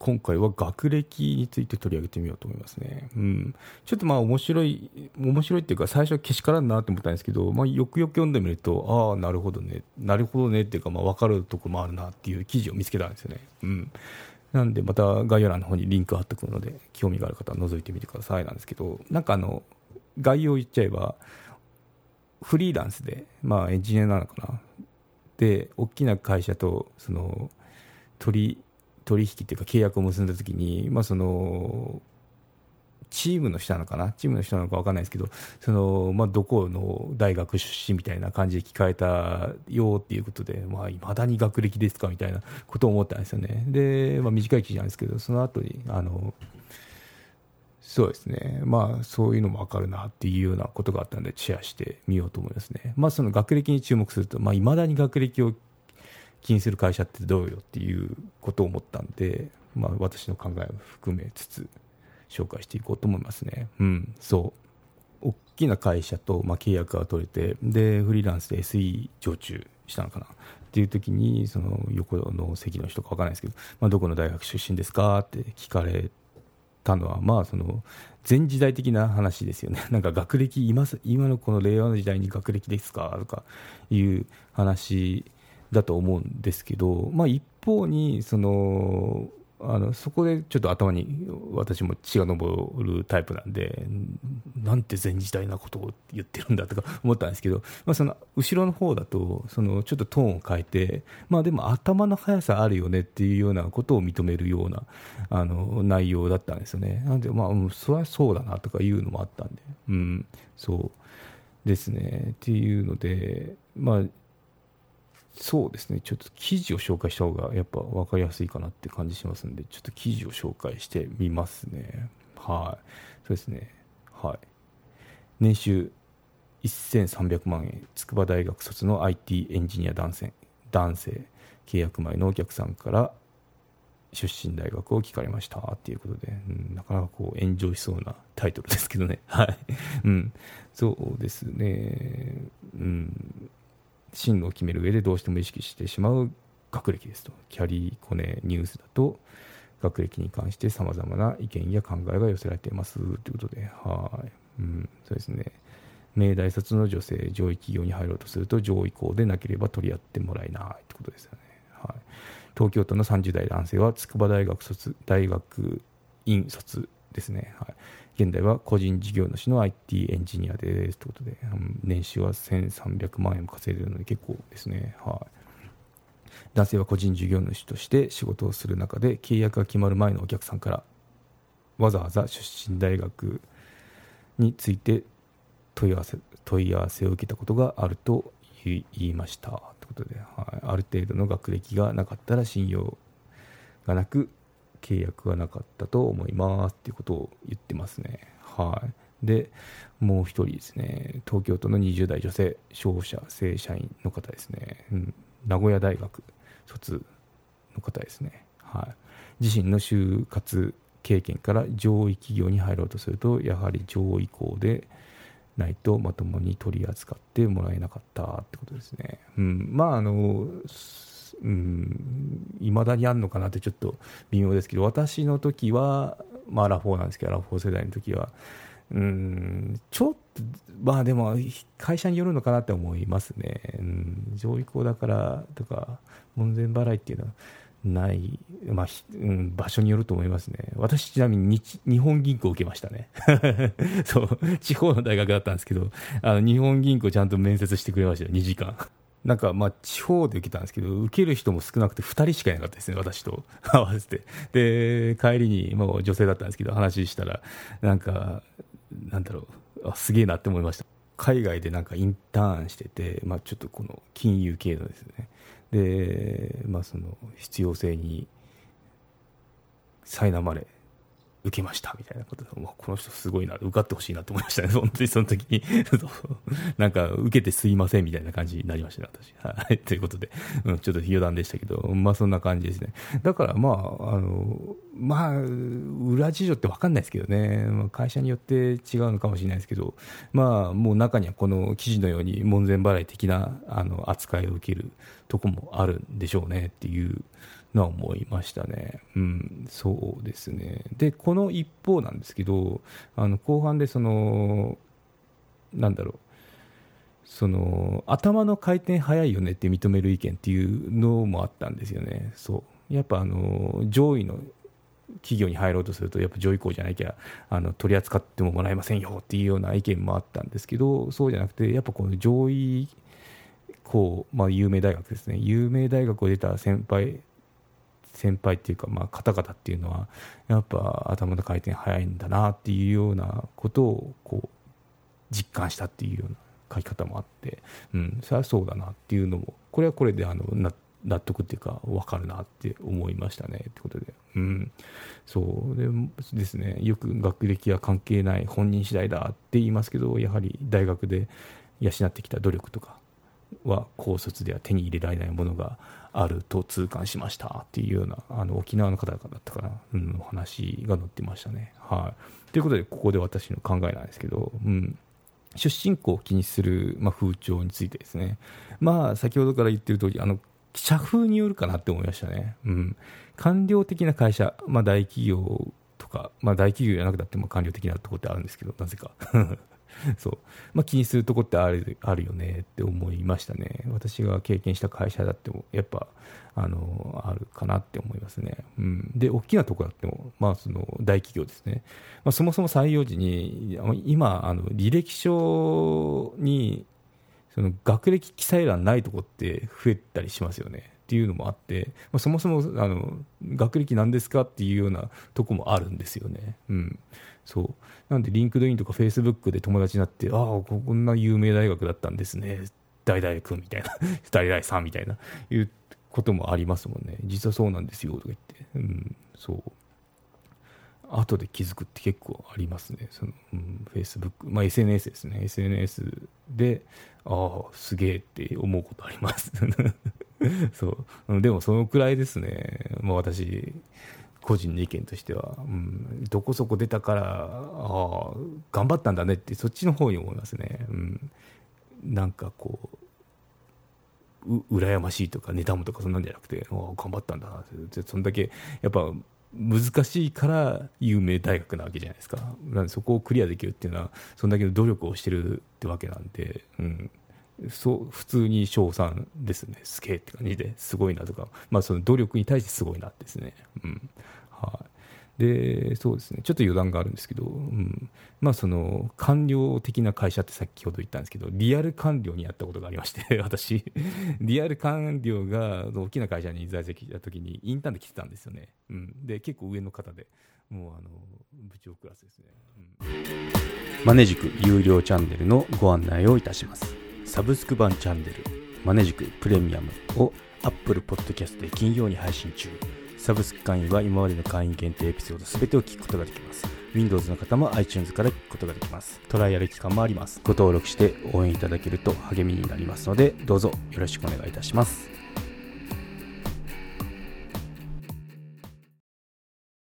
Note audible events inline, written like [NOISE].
今回は学歴について取り上げてみようと思いますね。うん、ちょっとまあ面白い、面白いっていうか、最初はけしからんなと思ったんですけど、まあ、よくよく読んでみると、ああ、なるほどね、なるほどねっていうか、まあ、分かるところもあるなっていう記事を見つけたんですよね。うん、なんで、また概要欄の方にリンク貼っておくので、興味がある方は覗いてみてくださいなんですけど、なんかあの、概要言っちゃえば、フリーランスで、まあ、エンジニアなのかな。で、大きな会社と、その、取り、取引っていうか契約を結んだ時に、まあ、そのチームの人なのかな？チームの人なのか分かんないですけどその、まあ、どこの大学出身みたいな感じで聞かれたよっていうことでいまあ、未だに学歴ですかみたいなことを思ったんですよね。で、まあ、短い記事なんですけどその後にあのそうですね、まあ、そういうのも分かるなっていうようなことがあったのでシェアしてみようと思いますね、まあ、その学歴に注目すると、まあ、未だに学歴を気にする会社ってどうよっていうことを思ったんで、まあ、私の考えを含めつつ紹介していこうと思いますね。うん、そう。大きな会社と、まあ、契約が取れてでフリーランスで SE 常駐したのかな。っていう時にその横の席の人か分からないですけど、まあ、どこの大学出身ですかって聞かれたのは、まあ、その前時代的な話ですよね、[LAUGHS] なんか学歴今、今のこの令和の時代に学歴ですかとかいう話だと思うんですけど、まあ、一方にそのあのそこでちょっと頭に私も血が上るタイプなんでなんて前時代なことを言ってるんだとか [LAUGHS] 思ったんですけど、まあ、その後ろの方だとそのちょっとトーンを変えて、まあ、でも頭の速さあるよねっていうようなことを認めるようなあの内容だったんですよね。なんでまあ、うん、それはそうだなとかいうのもあったんで、うん、そうですね。っていうのでまあそうですね、ちょっと記事を紹介した方がやっぱ分かりやすいかなって感じしますんで、ちょっと記事を紹介してみますね。はい。そうですね。はい。年収1300万円、筑波大学卒の IT エンジニア男性、男性、契約前のお客さんから出身大学を聞かれましたっていうことで、うん、なかなかこう炎上しそうなタイトルですけどね。はい。うん。そうですね。うん。進路を決める上でどうしても意識してしまう学歴ですとキャリーコネニュースだと学歴に関してさまざまな意見や考えが寄せられていますということではい、うん、そうですね。明大卒の女性上位企業に入ろうとすると上位校でなければ取り合ってもらえないということですよね、はい、東京都の30代男性は筑波大学卒大学院卒ですね、はい、現在は個人事業主の IT エンジニアですということで、年収は1300万円も稼いでいるので結構ですね、はい、男性は個人事業主として仕事をする中で契約が決まる前のお客さんからわざわざ出身大学について問い合わせ問い合わせを受けたことがあると言いましたということで、はい、ある程度の学歴がなかったら信用がなく契約がなかったと思いますっていうことを言ってますね。はい。で、もう一人ですね、東京都の20代女性、商社正社員の方ですね、うん、名古屋大学卒の方ですね。はい。自身の就活経験から上位企業に入ろうとすると、やはり上位校でないとまともに取り扱ってもらえなかったってことですね。うん、まああのいまだにあるのかなってちょっと微妙ですけど私の時は、まあ、アラフォーなんですけどアラフォー世代の時はうんちょっとまあでも会社によるのかなって思いますね、うん、上位校だからとか門前払いっていうのはない、まあうん、場所によると思いますね。私、ちなみに日本銀行受けましたね。[LAUGHS] そう、地方の大学だったんですけど、あの日本銀行ちゃんと面接してくれましたよ、2時間。なんかまあ地方で受けたんですけど、受ける人も少なくて2人しかいなかったですね、私と [LAUGHS] 合わせて。で、帰りに、もう女性だったんですけど、話したら、なんか、なんだろう、あすげえなって思いました。海外でなんかインターンしてて、まあ、ちょっとこの金融系のですね、で、まあ、その必要性に苛まれ、受けましたみたいなことで、この人すごいな、受かってほしいなと思いましたね、[LAUGHS] 本当にその時。に [LAUGHS] なんか受けてすいませんみたいな感じになりましたね、私。はい、[LAUGHS] ということで、うん、ちょっと余談でしたけど、まあそんな感じですね。だからまあ、あの、まあ、裏事情って分かんないですけどね、まあ、会社によって違うのかもしれないですけど、まあ、もう中にはこの記事のように門前払い的なあの扱いを受けるとこもあるんでしょうねっていうのは思いましたね。うん、そうですね。で、この一方なんですけど、あの後半でその、なんだろう、その頭の回転早いよねって認める意見っていうのもあったんですよね。そうやっぱあの上位の企業に入ろうとするとやっぱ上位校じゃなきゃあの取り扱ってももらえませんよっていうような意見もあったんですけどそうじゃなくてやっぱこの上位校、まあ、有名大学ですね有名大学を出た先輩先輩っていうか、まあ、方々っていうのはやっぱ頭の回転早いんだなっていうようなことをこう実感したっていうような書き方もあって、うん、それはそうだなっていうのもこれはこれであの納得っていうか分かるなって思いましたねってことで、うん、そうでですね。よく学歴は関係ない本人次第だって言いますけどやはり大学で養ってきた努力とかは高卒では手に入れられないものがあると痛感しましたっていうようなあの沖縄の方だったかな、うん、お話が載ってましたね。はい、ということでここで私の考えなんですけど、うん、出身校を気にする、まあ、風潮についてですね、まあ、先ほどから言ってる通りあの社風によるかなって思いましたね。うん、官僚的な会社、まあ、大企業とか、まあ、大企業じゃなくたっても官僚的なところってあるんですけど、なぜか。[LAUGHS] そうまあ、気にするとこってあるあるよねって思いましたね。私が経験した会社だっても、やっぱあのあるかなって思いますね。うん、で、大きなとこだっても、まあ、その大企業ですね、まあ、そもそも採用時に、今、あの履歴書にその学歴記載欄ないとこって増えたりしますよね。っていうのもあって、まあ、そもそもあの学歴なんですかっていうようなとこもあるんですよね。うん、そう。なんで、リンクドインとかフェイスブックで友達になって、ああ、こんな有名大学だったんですね、大々君みたいな、[LAUGHS] 大々さんみたいな、いうこともありますもんね、実はそうなんですよとか言って、うん、そう。後で気づくって結構ありますね、その、うん、フェイスブック、まあ、SNS ですね、SNS で、ああ、すげえって思うことあります。[LAUGHS] そう。でもそのくらいですね、まあ、私個人の意見としては、うん、どこそこ出たからああ頑張ったんだねってそっちの方に思いますね、うん、なんかこうう羨ましいとか妬むとかそんなんじゃなくてあ頑張ったんだなって。そんだけやっぱ難しいから有名大学なわけじゃないですか。なんでそこをクリアできるっていうのはそんだけの努力をしてるってわけなんで、うん、そう普通に称賛ですね。すげえって感じですごいなとか、まあ、その努力に対してすごいなですね、うん。はい、でそうですね。ちょっと余談があるんですけど、うん。まあ、その官僚的な会社って先ほど言ったんですけどリアル官僚にやったことがありまして [LAUGHS] 私。リアル官僚が大きな会社に在籍した時にインターンで来てたんですよね、うん、で結構上の方でもうあの部長クラスですね、うん、マネジク有料チャンネルのご案内をいたします。サブスク版チャンネルマネジクプレミアムを Apple Podcast で金曜に配信中。サブスク会員は今までの会員限定エピソード全てを聞くことができます。Windows の方も iTunes から聞くことができます。トライアル期間もあります。ご登録して応援いただけると励みになりますのでどうぞよろしくお願いいたします。